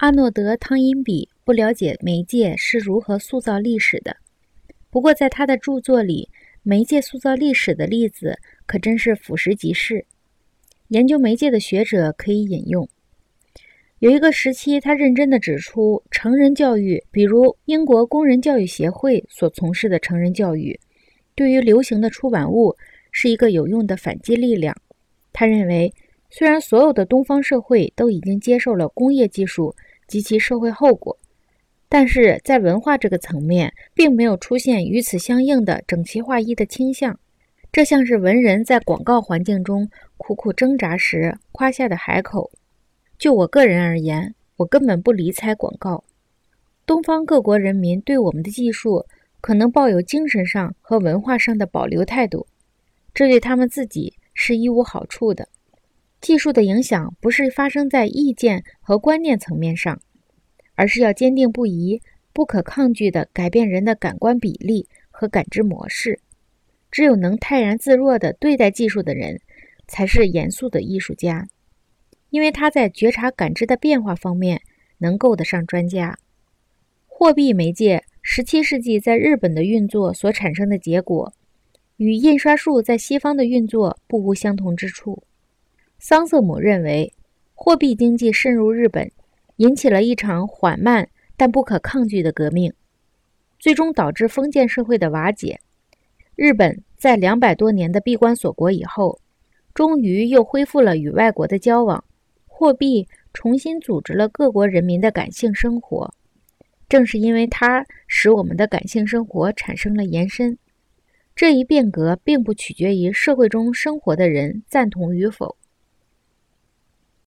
阿诺德·汤因比不了解媒介是如何塑造历史的，不过在他的著作里，媒介塑造历史的例子可真是俯拾即是。研究媒介的学者可以引用。有一个时期，他认真地指出，成人教育，比如英国工人教育协会所从事的成人教育，对于流行的出版物是一个有用的反击力量。他认为，虽然所有的东方社会都已经接受了工业技术及其社会后果，但是在文化这个层面，并没有出现与此相应的整齐划一的倾向。这像是文人在广告环境中苦苦挣扎时夸下的海口。就我个人而言，我根本不理睬广告。东方各国人民对我们的技术可能抱有精神上和文化上的保留态度，这对他们自己是一无好处的。技术的影响不是发生在意见和观念层面上，而是要坚定不移、不可抗拒地改变人的感官比例和感知模式。只有能泰然自若地对待技术的人，才是严肃的艺术家。因为他在觉察感知的变化方面能够得上专家。货币媒介17世纪在日本的运作所产生的结果，与印刷术在西方的运作不无相同之处。桑瑟姆认为，货币经济渗入日本，引起了一场缓慢但不可抗拒的革命，最终导致封建社会的瓦解。日本在两百多年的闭关锁国以后，终于又恢复了与外国的交往。货币重新组织了各国人民的感性生活，正是因为它使我们的感性生活产生了延伸。这一变革并不取决于社会中生活的人赞同与否，